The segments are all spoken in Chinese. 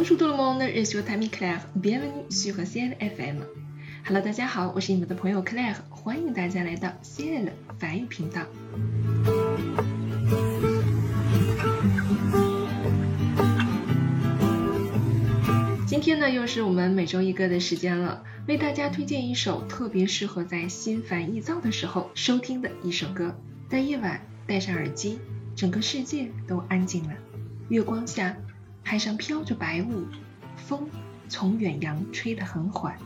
Bonjour tout le monde, je suis votre ami Claire. Bienvenue sur Ciel FM. Hello，大家好，我是你们的朋友 Claire，欢迎大家来到 Ciel 法语频道。今天呢，又是我们每周一歌的时间了，为大家推荐一首特别适合在心烦意躁的时候收听的一首歌。在夜晚戴上耳机，整个世界都安静了，月光下，海上飘着白雾，风从远洋吹得很缓，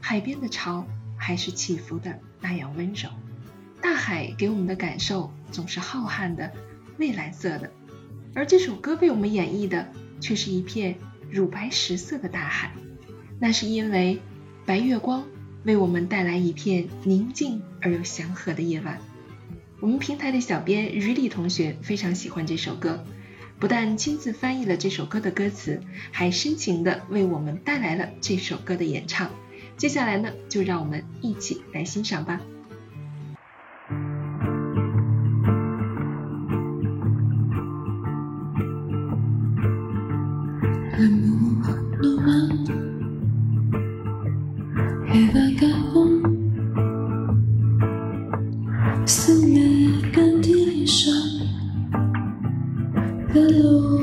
海边的潮还是起伏的那样温柔。大海给我们的感受总是浩瀚的、蔚蓝色的，而这首歌被我们演绎的却是一片。乳白石色的大海，那是因为白月光为我们带来一片宁静而又祥和的夜晚。我们平台的小编于丽同学非常喜欢这首歌，不但亲自翻译了这首歌的歌词，还深情的为我们带来了这首歌的演唱。接下来呢，就让我们一起来欣赏吧。Amor, nous rend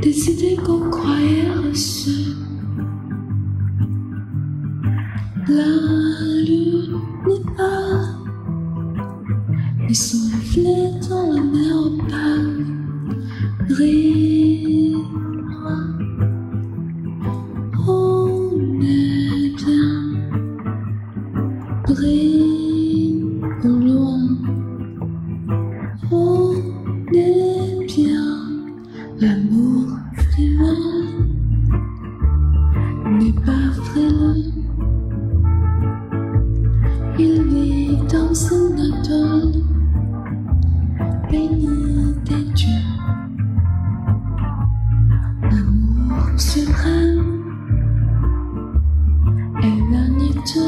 des idées qu'on croyait reçues. La lune n'est pas, et son reflet dans la mer opale brille loin. On est bien, brille loin. On est Il vit dans une étoile, béni des dieux. L'amour suprême est l'année de.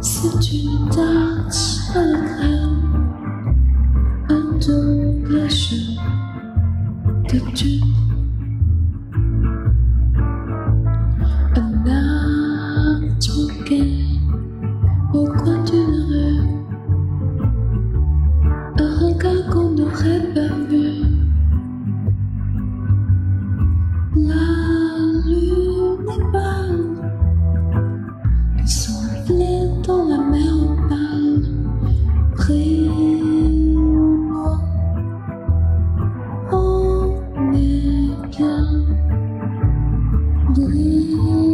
Si tu tâches à un double jeu de Dieu. n'aurait pas vu la lune pâle qui s'enflait dans la mer pâle près au loin. On est bien brillé.